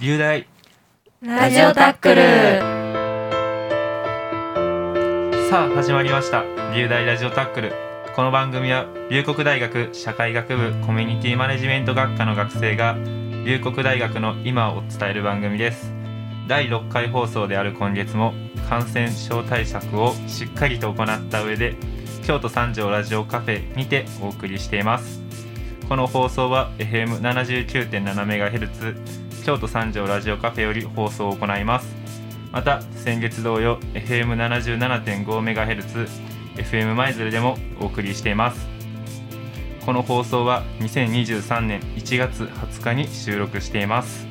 流大。ラジオタックル。さあ始まりました。流大ラジオタックル。この番組は龍谷大学社会学部コミュニティマネジメント学科の学生が龍谷大学の今を伝える番組です。第6回放送である今月も感染症対策をしっかりと行った上で京都三条ラジオカフェにてお送りしています。この放送は FM79.7MHz 京都三条ラジオカフェより放送を行います。また先月同様 FM77.5MHz FM 舞鶴でもお送りしています。この放送は2023年1月20日に収録しています。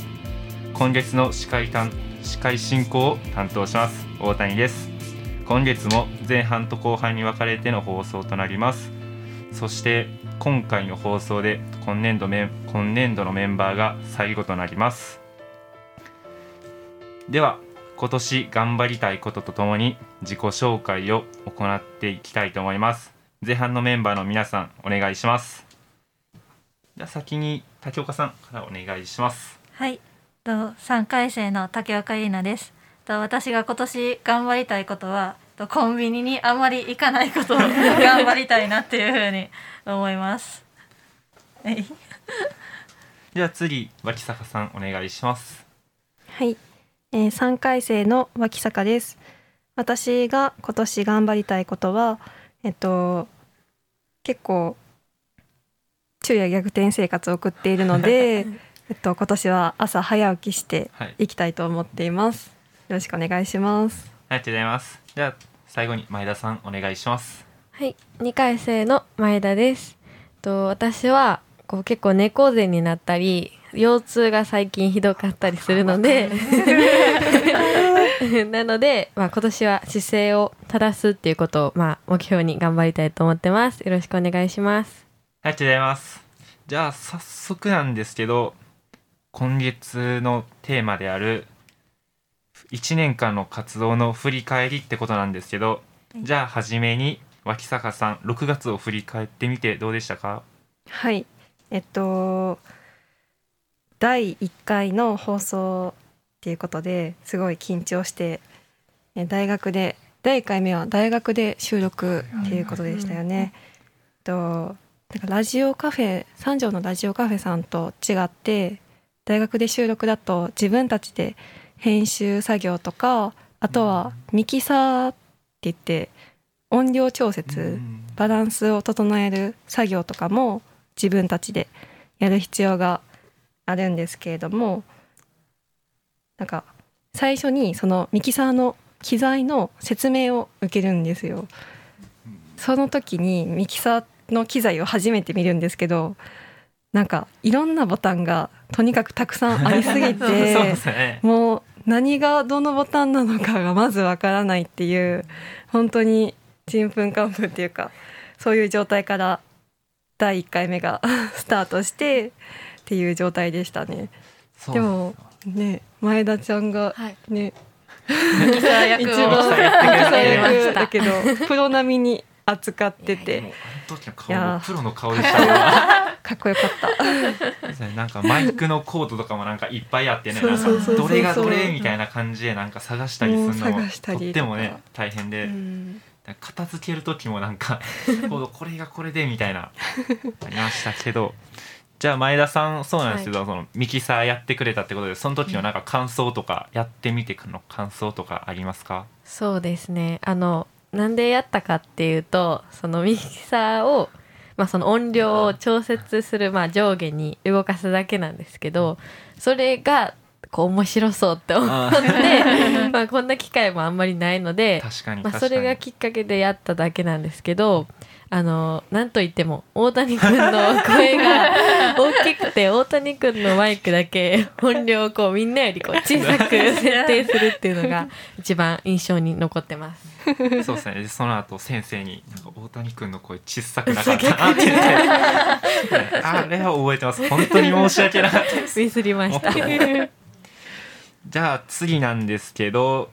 今月の司会担司会進行を担当します大谷です。今月も前半と後半に分かれての放送となります。そして今回の放送で今年度メ今年度のメンバーが最後となります。では今年頑張りたいこととともに自己紹介を行っていきたいと思います。前半のメンバーの皆さんお願いします。じゃ先に竹岡さんからお願いします。はい。と3回生の竹岡優奈です。と私が今年頑張りたいことはとコンビニにあまり行かないことを 頑張りたいなっていうふうに思います。はい。じゃあ次脇坂さんお願いします。はい、えー、3回生の脇坂です。私が今年頑張りたいことはえっと結構昼夜逆転生活を送っているので えっと今年は朝早起きしてはい。いきたいと思っています、よろしくお願いします。ありがとうございます。じゃあ最後に前田さんお願いしますはい、2回生の前田です。と私はこう結構猫背になったり腰痛が最近ひどかったりするので なので、まあ、今年は姿勢を正すっていうことを、まあ、目標に頑張りたいと思ってます。よろしくお願いします。ありがとうございます。じゃあ早速なんですけど今月のテーマである1年間の活動の振り返りってことなんですけどじゃあ初めに脇坂さん6月を振り返ってみてどうでしたか？はい。えっと第1回の放送っていうことですごい緊張してえ大学で第1回目は大学で収録っていうことでしたよね。とラジオカフェ三条のラジオカフェさんと違って大学で収録だと自分たちで編集作業とかあとはミキサーって言って音量調節バランスを整える作業とかも自分たちでやる必要があるんですけれどもなんか最初にそのミキサーの機材の説明を受けるんですよ。その時にミキサーの機材を初めて見るんですけどなんかいろんなボタンがとにかくたくさんありすぎて ね。もう何がどのボタンなのかがまずわからないっていう本当にちんぷんかんぷんっていうかそういう状態から第1回目が スタートしてっていう状態でしたね。でもね前田ちゃんがはい、ね。ミキサー役を 一番やってくれて役だけどプロ並みに扱ってて。あの時の顔プロの顔でしたわ。かっこよかった。なんかマイクのコードとかもなんかいっぱいあってねそうそうそうそうなんかどれがどれみたいな感じでなんか探したりするのもとってもね大変で、うん。片付ける時もなんかコードこれがこれでみたいなありましたけど。じゃあ前田さんそうなんですけど、そのミキサーやってくれたってことでその時のなんか感想とかやってみての感想とかありますか？そうですね。あのなんでやったかっていうとそのミキサーを、まあ、その音量を調節する、まあ、上下に動かすだけなんですけどそれがこう面白そうって思ってまあこんな機会もあんまりないので、まあ、それがきっかけでやっただけなんですけどあのなんといっても大谷君の声が 大きくて大谷君のマイクだけ音量をこうみんなよりこう小さく設定するっていうのが一番印象に残ってます。そうですね。でその後先生になんか 大谷君の声小さくなかったなって言って。あれは覚えてます。本当に申し訳なかったです。ミスりました。じゃあ次なんですけど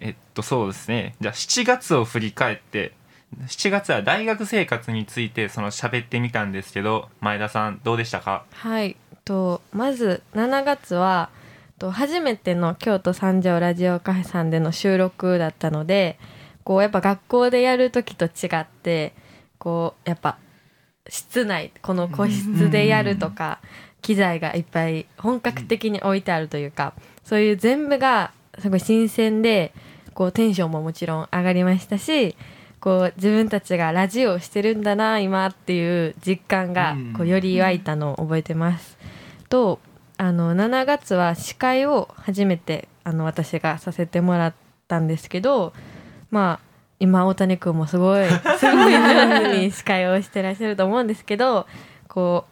えっとそうですね。じゃあ7月を振り返って7月は大学生活についてその喋ってみたんですけど前田さんどうでしたか？はいとまず7月はと初めての京都三条ラジオカフェさんでの収録だったのでこうやっぱ学校でやる時と違ってこうやっぱ室内この個室でやるとか機材がいっぱい本格的に置いてあるというかそういう全部がすごい新鮮でこうテンションももちろん上がりましたしこう自分たちがラジオをしてるんだな今っていう実感がこうより湧いたのを覚えてます。とあの7月は司会を初めてあの私がさせてもらったんですけどまあ今大谷君もすごい すごい上手に司会をしてらっしゃると思うんですけどこ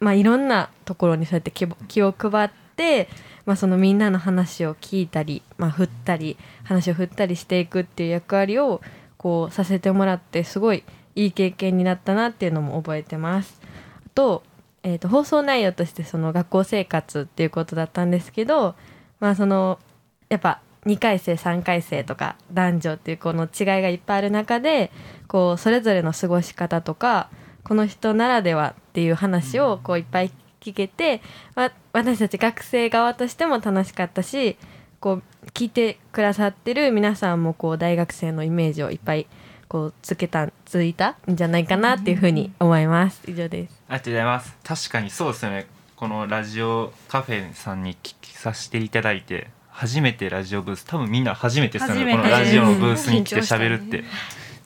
うまあいろんなところにそうやって気気を配って、まあ、そのみんなの話を聞いたり、まあ、振ったり話を振ったりしていくっていう役割をこうさせてもらってすごいいい経験になったなっていうのも覚えてます。あと,、えー、と放送内容としてその学校生活っていうことだったんですけど、まあ、そのやっぱ2回生3回生とか男女っていうこの違いがいっぱいある中でこうそれぞれの過ごし方とかこの人ならではっていう話をこういっぱい聞けて、わ私たち学生側としても楽しかったしこう聞いてくださってる皆さんもこう大学生のイメージをいっぱいこうつけたついたんじゃないかなっていうふうに思います。以上です。ありがとうございます。確かにそうですよね。このラジオカフェさんに聞きさせていただいて初めてラジオブース多分みんな初めてですよね。初めて。このラジオのブースに来て喋るって、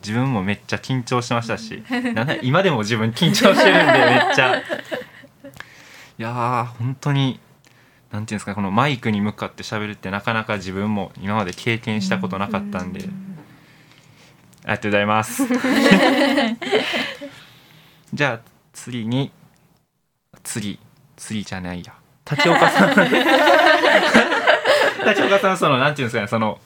自分もめっちゃ緊張しましたし。なんなら今でも自分緊張してるんでめっちゃ。いやー本当になんていうんですかこのマイクに向かって喋るってなかなか自分も今まで経験したことなかったんで、ありがとうございます。じゃあ次に次次じゃないや。立岡さん。立岡さんそのなんていうんですかねその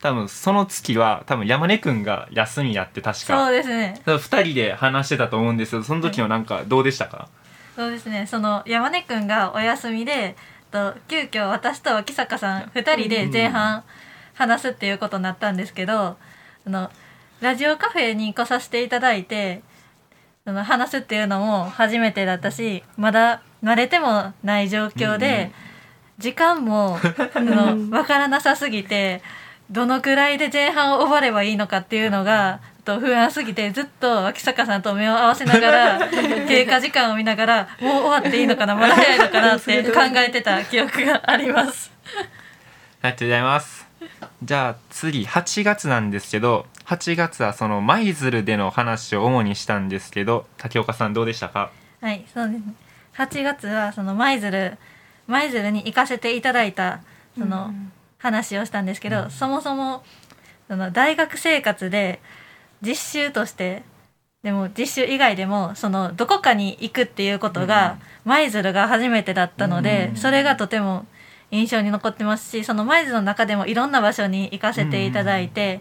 多分その月は多分山根くんが休みやって確そうかですね。2人で話してたと思うんですけどその時のなんかどうでしたか、そうですね。その山根くんがお休みでと急遽私と脇坂さん2人で前半話すっていうことになったんですけどあのラジオカフェに来させていただいてその話すっていうのも初めてだったしまだ慣れてもない状況で、時間もあの 分からなさすぎてどのくらいで前半を終わればいいのかっていうのがと不安すぎてずっと脇坂さんと目を合わせながら 経過時間を見ながらもう終わっていいのかなまだ早いのかなって 考えてた記憶があります。ありがとうございますじゃあ次8月なんですけど8月はその舞鶴での話を主にしたんですけど竹岡さんどうでしたか？はい、そうですね。8月はその舞鶴舞鶴に行かせていただいたその話をしたんですけど、そもそもその大学生活で実習としてでも実習以外でもそのどこかに行くっていうことが舞鶴が初めてだったので、それがとても印象に残ってますしその舞鶴の中でもいろんな場所に行かせていただいて、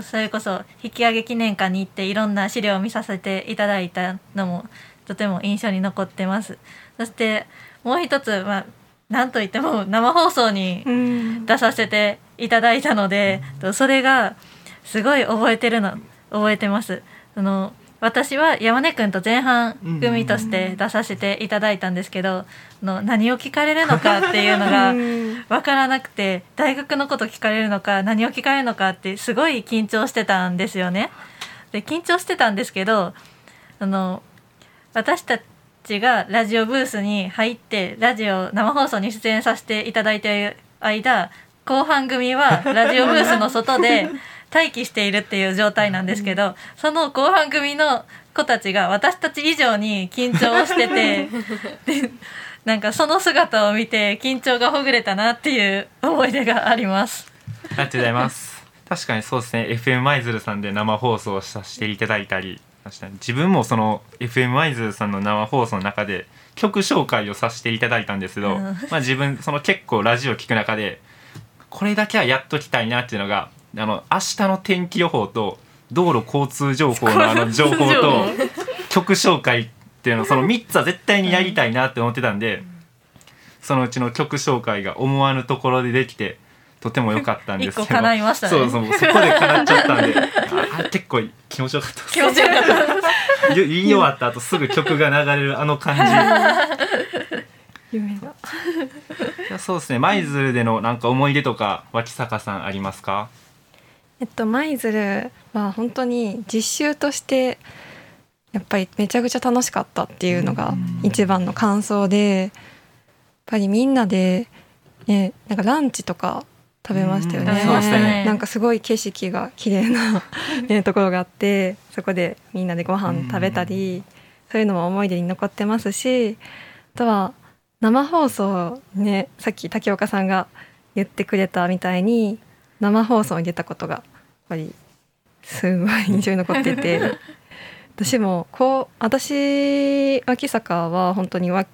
それこそ引き上げ記念館に行っていろんな資料を見させていただいたのもとても印象に残ってます。そしてもう一つ、まあ、なんといっても生放送にうん。出させていただいたので、とそれがすごい覚えてるの覚えてます。その私は山根くんと前半組として出させていただいたんですけど、あの何を聞かれるのかっていうのがうん分からなくて大学のこと聞かれるのか何を聞かれるのかってすごい緊張してたんですよね。で緊張してたんですけどあの私たちがラジオブースに入ってラジオ生放送に出演させていただいている間後半組はラジオブースの外で 待機しているっていう状態なんですけどその後半組の子たちが私たち以上に緊張してて でなんかその姿を見て緊張がほぐれたなっていう思い出があります。ありがとうございます。確かにそうですね FM 舞鶴さんで生放送をさせていただいたり自分もその FM 舞鶴さんの生放送の中で曲紹介をさせていただいたんですけど、うんまあ自分その結構ラジオ聞く中でこれだけはやっときたいなっていうのがあの明日の天気予報と道路交通情報のあの情報。と曲紹介っていうのその3つは絶対にやりたいなって思ってたんで、そのうちの曲紹介が思わぬところでできてとても良かったんですけど。一個叶いましたね。そうそうそこで叶っちゃったんでああ結構気持ちよかった。です気持ちよかった。言い終わった後すぐ曲が流れるあの感じ。夢そうですね。舞鶴でのなんか思い出とか脇坂さんありますか？えっと舞鶴は本当に実習としてやっぱりめちゃくちゃ楽しかったっていうのが一番の感想でやっぱりみんなで、ね、なんかランチとか食べましたようん。ね。ね。なんかすごい景色が綺麗な、ね、ところがあってそこでみんなでご飯食べたりそういうのも思い出に残ってますしあとは生放送ねさっき竹岡さんが言ってくれたみたいに生放送に出たことがやっぱりすごい印象に残ってて私もこう私脇坂は本当にわ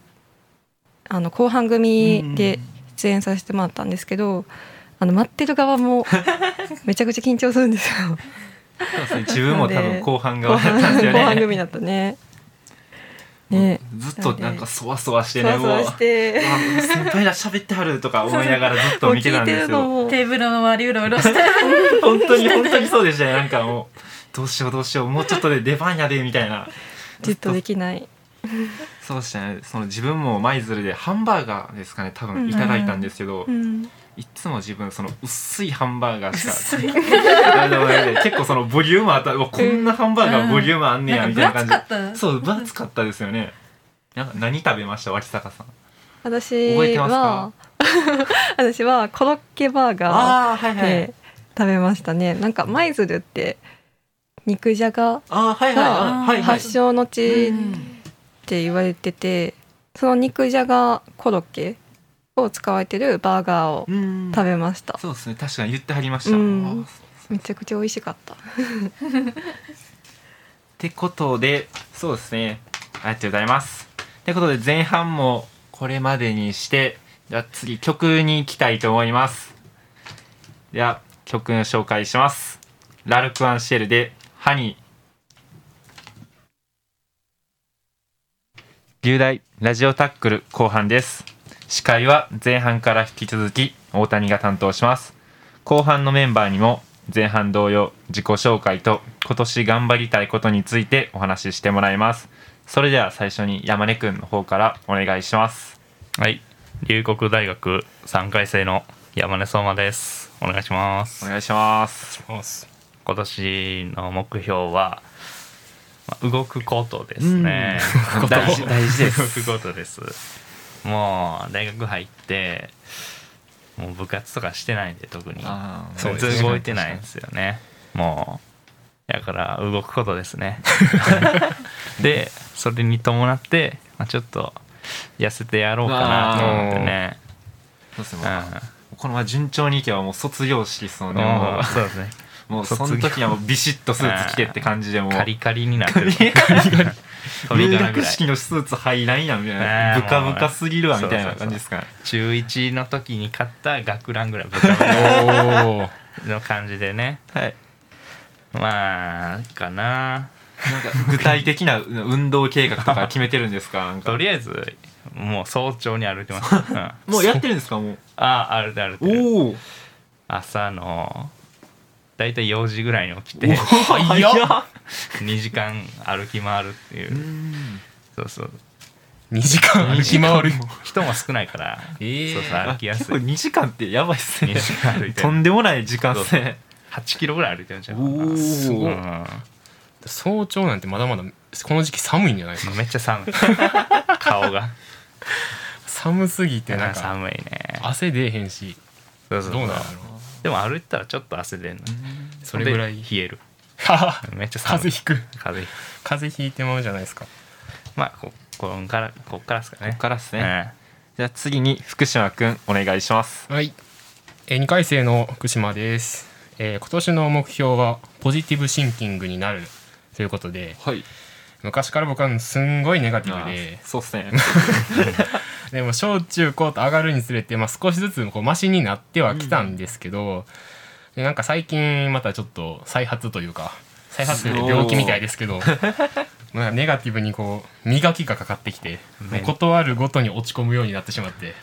あの後半組で出演させてもらったんですけどあの待ってる側も めちゃくちゃ緊張するんですよ。そうですね自分も多分後半後側だ半ったんですよね後半組だったね。ね。ずっとなんかそわそわしてねもうそわそわして。う。わ先輩ら喋ってはるとか思いながらずっと見てたんですよ。テーブルの周りうろうろして。本当に本当にそうでしたねなんかもうどうしようどうしよう。もうちょっとで出番やでみたいな。じっとできない。そうでしたね。その自分も舞鶴でハンバーガーですかね多分いただいたんですけど、うんいつも自分その薄いハンバーガーしかあでもね結構そのボリュームあった。こんなハンバーガーボリュームあんねやみたいな感じ。そう分厚かったですよね。なんか何食べました？脇坂さん。私は 私はコロッケバーガーで食べましたね。なんか舞鶴って肉じゃがああはいはい。ああーはいはい。発祥の地っうん。て言われてて、その肉じゃがコロッケを使われてるバーガーをうん。食べました。そうですね。確かに言ってはりました、うん。あめちゃくちゃ美味しかった。ってことでそうですね。ありがとうございます。ってことで前半もこれまでにしてじゃあ次曲に行きたいと思います。では曲の紹介します。ラルク・アンシェルで「ハニー」雄大ラジオタックル後半です司会は前半から引き続き大谷が担当します後半のメンバーにも前半同様自己紹介と今年頑張りたいことについてお話ししてもらいますそれでは最初に山根くんの方からお願いしますはい、龍谷大学3回生の山根相馬です。お願いします。お願いします今年の目標は、まあ動くことですね。大事大事です 動くことです。もう大学入って、もう部活とかしてないんで特に全然動いてないんですよね。もうだから動くことですね。でそれに伴って、まあ、ちょっと痩せてやろうかなと思ってね。そうですね、うんこのまま順調にいけばもう卒業式ですもんねももうそうですね。うもうその時はもうビシッとスーツ着てって感じでもうカリカリになってる。カリカリ鳥入学式のスーツ入らんやんみたいな。ブカブカすぎるわみたいな感じですか。ね中1の時に買った学ランぐらいブカブカの感じでね。はい。まあかな。なんか具体的な運動計画とか決めてるんですか？とりあえずもう早朝に歩いてます、うん、あもうやってるんですか？もう。あ歩いて歩いてる。おお朝のだいたい4時ぐらいに起きて。早っ 2時間歩き回るっていう。う、ん。そうそう。2時間歩き回る。人も少ないから、ええそうそう歩きやすい。結構2時間ってやばいっすね。2時間歩いてる。とんでもない時間っすね。8キロぐらい歩いてるんじゃんおおすごいうん。早朝なんてまだまだこの時期寒いんじゃないですか？めっちゃ寒い。顔が。寒すぎてなんか寒いね。汗出えへんし。そうそうどうなんだろでも歩いたらちょっと汗出んのうそれぐらい。で冷える めっちゃ寒い。風邪ひく。風邪風邪ひいてまうじゃないですか。まあここっからこっからですかね。こっからっすね。ねじゃあ次に福島くんお願いします。はい、えー、2回生の福島です、えー今年の目標はポジティブシンキングになるということで。はい。昔から僕はすんごいネガティブで。そうっすね。でも小中高と上がるにつれて、まあ、少しずつこうマシになってはきたんですけど、でなんか最近またちょっと再発というか再発って病気みたいですけど まあネガティブにこう磨きがかかってきて断るごとに落ち込むようになってしまって。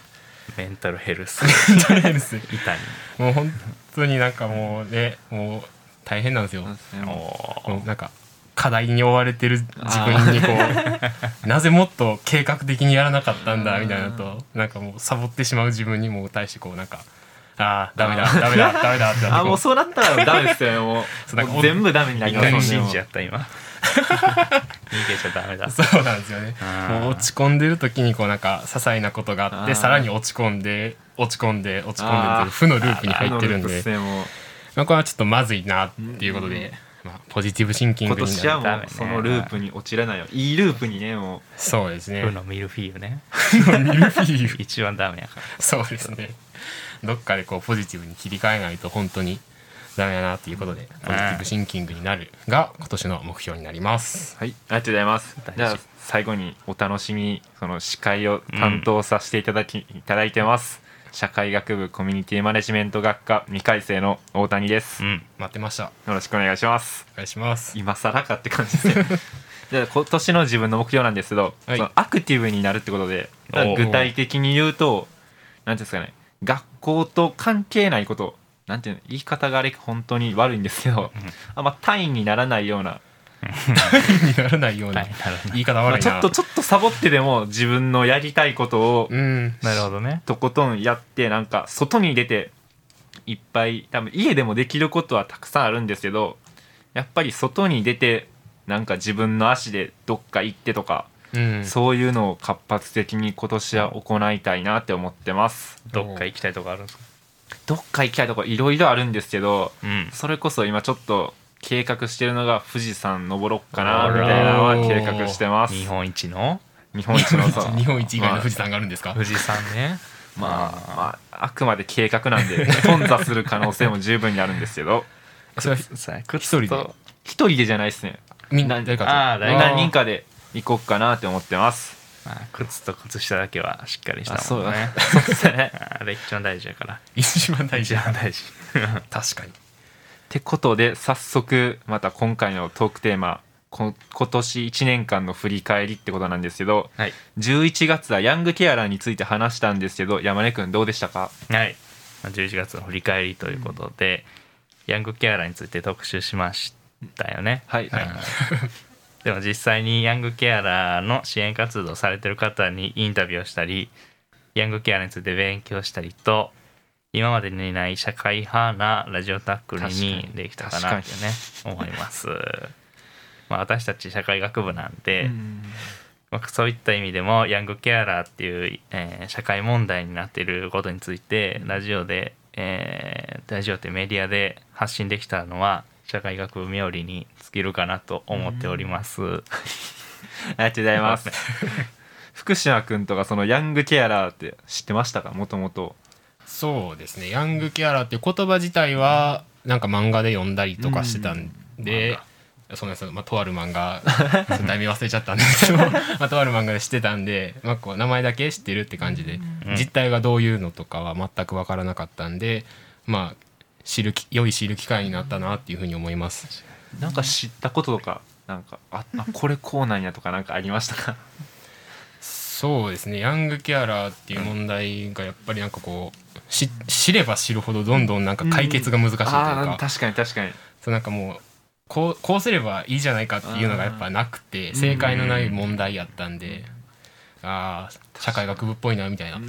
メンタルヘルス。とりあえず痛い。もう本当になんかもうねもう大変なんですよ。なんか課題に追われてる自分にこう なぜもっと計画的にやらなかったんだみたいなのとなんかもうサボってしまう自分にも対してこうなんかああダメだダメだダメだってなってあこもうそうなったらダメですよ。ねも そう全部ダメになります何もんね信じちゃった今。逃げちゃダメだ。そうなんですよね。もう落ち込んでる時にこうなんか些細なことがあってさらに落ち込んで落ち込んで落ち込んでっていう負のループに入ってるんで。まあ、これはちょっとまずいなっていうことで、まあ、ポジティブシンキン今グに年はもうそのループに落ちれないよいいループにねもそうですね。負のミルフィーユねミルフィーユ。一番ダメやから。そうですね。どっかでこうポジティブに切り替えないと本当にダメだなっていうことでポジティブシンキングになるが今年の目標になります。うはい。ありがとうございます。じゃあ最後にお楽しみにその司会を担当させていただき、いただいてます。社会学部コミュニティマネジメント学科2回生の大谷です、ようん。待ってました。ろしくお願いします。お願いします。今更かって感じですねじゃあ今年の自分の目標なんですけど、はい。そのアクティブになるってことで具体的に言うと何ていうんですかね学校と関係ないことなんていうの言い方があれ本当に悪いんですけど、あんま単位にならないような、にならないような。言い方まあ悪いな。ちょっとちょっとサボってでも自分のやりたいことをうん。なるほどね。とことんやってなんか外に出ていっぱい多分家でもできることはたくさんあるんですけどやっぱり外に出てなんか自分の足でどっか行ってとか、うん。そういうのを活発的に今年は行いたいなって思ってます。どっか行きたいとこあるんですか？どっか行きたいとこいろいろあるんですけどうん。それこそ今ちょっと計画してるのが富士山登ろっかなみたいなのは計画してます。日本一の？日本一のさ 日本一以外の富士山があるんですか？富士山ね。まあ、まあ、あくまで計画なんで 頓挫する可能性も十分にあるんですけど。それ一人で？と一人でじゃないですねみんな誰かと。あー誰何人かで行こうかなって思ってます。まあ靴と靴下だけはしっかりしたもんね。そうですね。あれ一番大事やから。一番大事一番大事。確かに。ってことで早速また今回のトークテーマこ今年1年間の振り返りってことなんですけどはい。11月はヤングケアラーについて話したんですけど山根くんどうでしたか？はい。まあ11月の振り返りということで、ヤングケアラーについて特集しましたよね。はい、うん。でも実際にヤングケアラーの支援活動されてる方にインタビューをしたりヤングケアラーについて勉強したりと今までにない社会派なラジオタックルにできたかなってね思います。まあ、私たち社会学部なんで、うん。まあ、そういった意味でもヤングケアラーっていう、えー社会問題になっていることについてラジオで、えーラジオってメディアで発信できたのは社会学部冥利に尽きるかなと思っております。ありがとうございます。福島くんとかそのヤングケアラーって知ってましたか？もともと。そうですね。ヤングケアラーっていう言葉自体はなんか漫画で読んだりとかしてたんで、そうなんですよ、まあ、とある漫画。題名忘れちゃったんですけど、まあ、とある漫画で知ってたんで、まあ、こう名前だけ知ってるって感じで、うん。実態がどういうのとかは全く分からなかったんでまあ知るき良い知る機会になったなっていうふうに思います。なんか知ったこととかなんかああ これこうなんやとかなんかありましたか？そうですね。ヤングケアラーっていう問題がやっぱりなんかこうし知れば知るほどどんどんなんか解決が難しいというか、あー確かに確かに。そうなんかもうこうこうすればいいじゃないかっていうのがやっぱなくて正解のない問題やったんでああ社会学部っぽいなみたいな。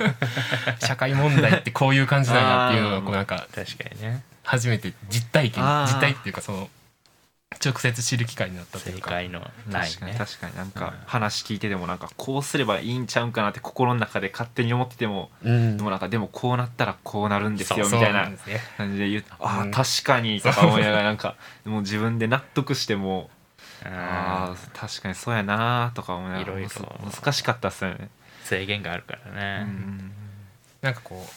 社会問題ってこういう感じなんやっていうのがこうなんか確かにね。初めて実体験実体っていうかその直接知る機会になったというか。正解のない確かに。ね。確かになんか話聞いてでもなんかこうすればいいんちゃうんかなって心の中で勝手に思っててもうん。でもなんかでもこうなったらこうなるんですよみたいな感じで言うあうん。あ確かにとか思いながらなんかもう自分で納得してもあああ確かにそうやなとか思いながらいろいろ。難しかったっすよね。制限があるからうね、んなんかこう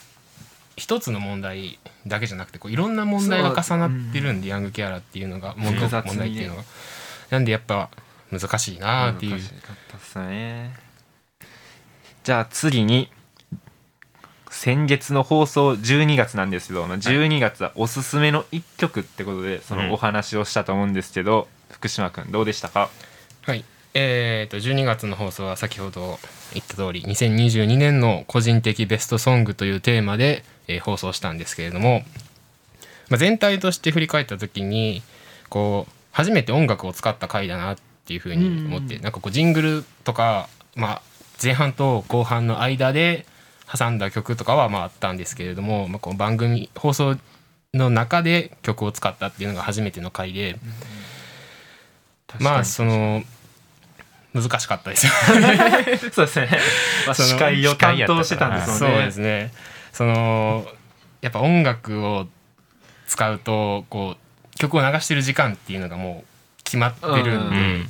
一つの問題だけじゃなくてこういろんな問題が重なってるんでヤングケアラーっていうのが問題っていうのが。なんでやっぱ難しいなっていう。難しかったっすね。じゃあ次に先月の放送12月なんですけど、まあ12月はおすすめの1曲ってことでそのお話をしたと思うんですけど、福島君どうでしたか？はい。えー、と12月の放送は先ほど言った通り2022年の個人的ベストソングというテーマで、えー放送したんですけれども、まあ、全体として振り返った時にこう初めて音楽を使った回だなっていうふうに思って、なんかこうジングルとか、まあ、前半と後半の間で挟んだ曲とかはまああったんですけれども、まあ、この番組放送の中で曲を使ったっていうのが初めての回で、まあその難しかったですよ そうですね、まあ、司会を担当してたんですそうよねですね。そのやっぱ音楽を使うとこう曲を流してる時間っていうのがもう決まってるんで、うん。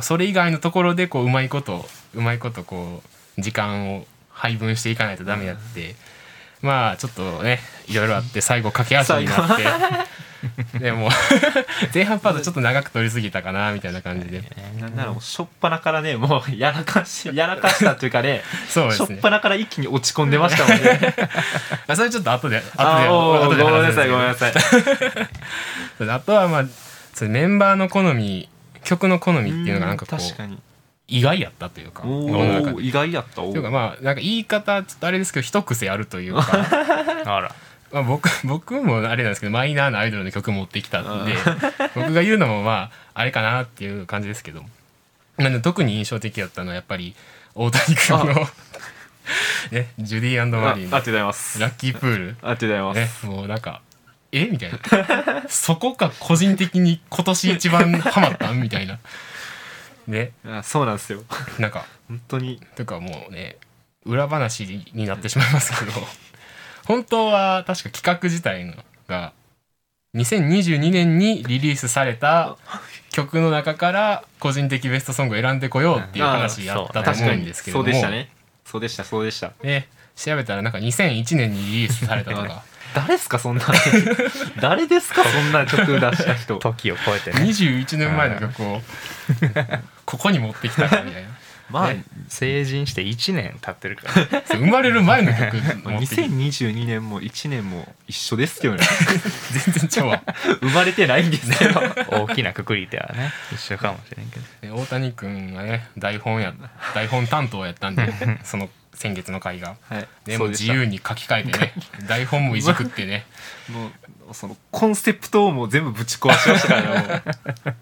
それ以外のところでこううまいことうまいことこう時間を配分していかないとダメだって、まあちょっとねいろいろあって最後駆け足になって。でも 前半パートちょっと長く取りすぎたかなみたいな感じで。なんならもう初っ端からねもうやらかしやらかしたっていうかねそうですね。初っ端から一気に落ち込んでましたもんね。あそれちょっと後で後ででごめんなさいごめんなさい。あとはまあメンバーの好み曲の好みっていうのがなんかこう確かに意外やったというか意外やったおというかまあなんか言い方ちょっとあれですけど一癖あるというか。あら。まあ僕僕もあれなんですけどマイナーなアイドルの曲持ってきたんで僕が言うのもまああれかなっていう感じですけど。なんで特に印象的だったのはやっぱり大谷君の ねジュディあマリーのありがとうございます。ラッキープール。ありがとうございまねす、もうなんかえ？みたいな。そこか個人的に今年一番ハマったん？みたいなね。あそうなんですよ。なんか。本当に。というかもうね裏話になってしまいますけど。本当は確か企画自体のが2022年にリリースされた曲の中から個人的ベストソングを選んでこようっていう話やったと思うんですけれども。そうでしたね。そうでしたそうでした。ね調べたらなんか2001年にリリースされたとか。誰ですかそんな。誰ですかそんな曲出した人。時を超えてね。21年前の曲をここに持ってきたかみたいな。まあ、ね。成人して1年経ってるから。生まれる前の曲持ってきて2022 年も1年も一緒ですけどね。全然ちゃう。わ生まれてないんですけど大きなくくりではね一緒かもしれんけど。ね大谷君がね台本や台本担当やったんでその先月の回が。はい。でした自由に書き換えてね。台本もいじくってね。もうそのコンセプトをもう全部ぶち壊しましたからね もう。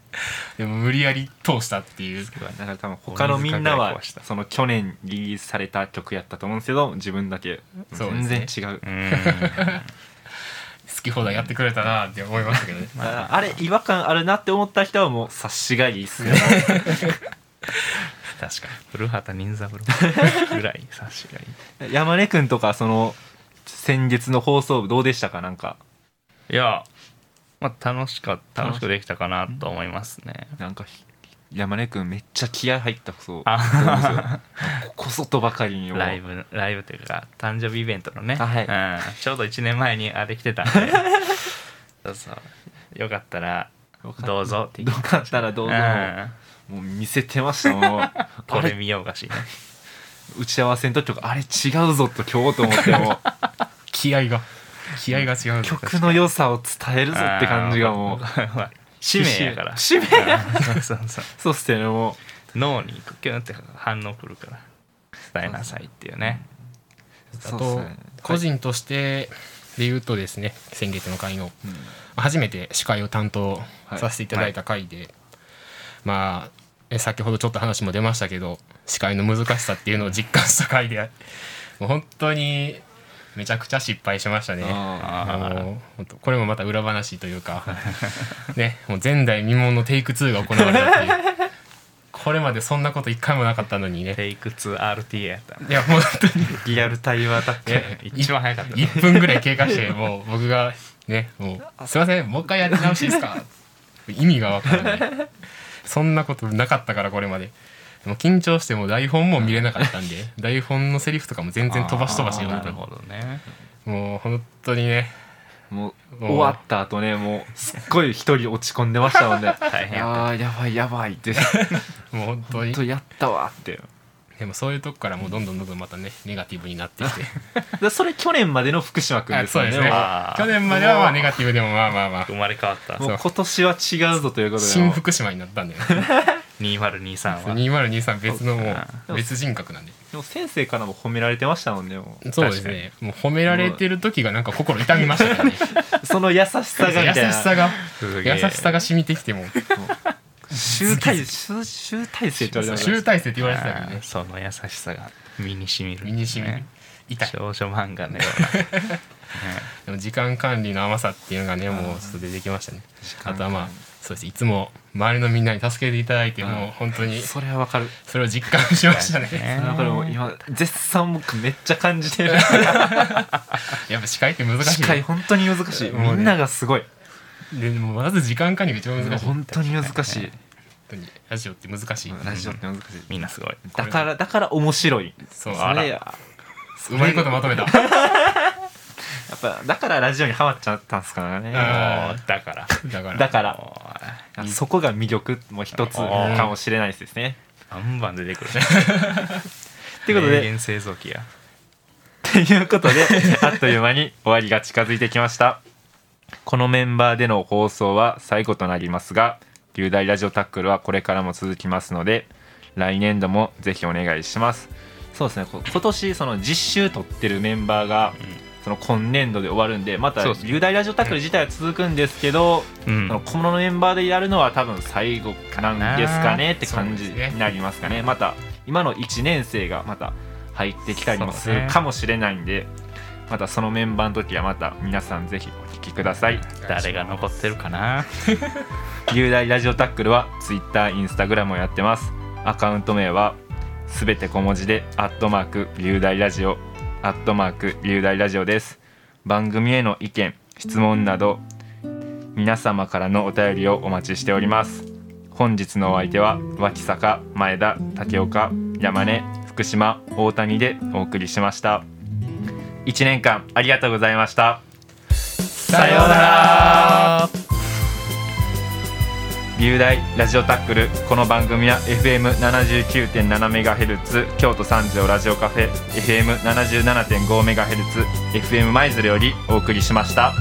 でも無理やり通したっていう。だから多分他のみんなはその去年リリースされた曲やったと思うんですけど自分だけ。全然違う。うん。好き放題やってくれたなって思いましたけどね。だからあれ違和感あるなって思った人はもう察しがいいっすね 確か古畑任三郎。ぐらい察しがいい。山根くんとかその先月の放送部どうでしたか？なんか。いや、まあ、楽しか楽しくできたかなと思いますね。なんかひ山根くんめっちゃ気合入ったそう。ここぞとばかりにも。ライブライブというか誕生日イベントのね、はい。うん、ちょうど1年前にあれ来てたんで。そうそう。よかったらどうぞ。ってよかったらどうぞ。ん。もう見せてました。もう。これ見ようがしね打ち合わせの時とかあれ違うぞと今日と思っても 気合が。気合が違う曲の良さを伝えるぞって感じがもう。使命やから。使命そうそうそう。そうっすよねも脳にキュンって反応くるから。伝えなさいっていうね。うあと個人としてで言うとですね先月の回のうん。初めて司会を担当させていただいた回で、まあえ先ほどちょっと話も出ましたけど司会の難しさっていうのを実感した回でもう本当にめちゃくちゃ失敗しましたね。ああー。もう本当これもまた裏話というかねもう前代未聞のテイク2が行われたっていうこれまでそんなこと一回もなかったのにね。テイク 2RTA やった。いやもう本当に。ーリアルタイムアタック。え 一番早かった。1分ぐらい経過してもう僕がねもう「すいませんもう一回やり直しですか? 」意味が分からない。そんなことなかったからこれまで。もう緊張してもう台本も見れなかったんで 台本のセリフとかも全然飛ばし飛ばし読んでなるほどね。もう本当にねもう終わった後ねもうすっごい一人落ち込んでましたもんね。大変やった。あーやばいやばいって。もう本当に。本当やったわって。でもそういうとこからもうどんどんどんどんまたねネガティブになってきて。でそれ去年までの福島君あですよね。そうですね。あー。去年まではまあネガティブでもまあまあまあ。生まれ変わった。もう今年は違うぞということで。新福島になったんだよね2023は。2023別のもそう別人格なんで。でも先生からも褒められてましたもんねもう。そうですね。もう褒められてる時がなんか心痛みましたからね。その優しさが優しさが優しさが染みてきても集大集集大成って言われてました集大成って言われてたけどねその優しさが身に染みる身に染みる。ね痛い。少女漫画のような。でも時間管理の甘さっていうのがねもうちょっと出てきましたね。あとはまあそうですいつも周りのみんなに助けていただいてもう本当にそれはわかる。それを実感しましたね。ね。だから今絶賛僕めっちゃ感じてる。やっぱ司会って難しい司会本当に難しい。ね。みんながすごい。でもまず時間管理が一番難しい。本本当に難しい。当にラジオって難しい。ラジオって難しい。みん。なすごいだからだから面白い。そうそれや。うまいことまとめた。やっぱだからラジオにハマっちゃったんですからね。あもう。だから。だから。だからもそこが魅力も一つかもしれないですね。うバンバン出てくる ということで。名言製造機や。ということで あっという間に終わりが近づいてきました。このメンバーでの放送は最後となりますが流大ラジオタックルはこれからも続きますので来年度もぜひお願いします。そうですね。こ今年その実習取ってるメンバーがその今年度で終わるんでまたそうですね。流大ラジオタックル自体は続くんですけど、うん。その小物のメンバーでやるのは多分最後なんですかねって感じになりますかね。また今の1年生がまた入ってきたりもするかもしれないんで、またそのメンバーの時はまた皆さんぜひお聞きください。誰が残ってるかな？雄大ラジオタックルは Twitter、Instagram をやってます。アカウント名はすべて小文字でアットマーク雄大ラジオアットマーク雄大ラジオです。番組への意見質問など皆様からのお便りをお待ちしております。本日のお相手は脇坂前田竹岡山根福島大谷でお送りしました。1年間ありがとうございました。さようなら。雄大ラジオタックルこの番組は FM79.7MHz 京都三条ラジオカフェ FM77.5MHz FM 舞鶴よりお送りしました。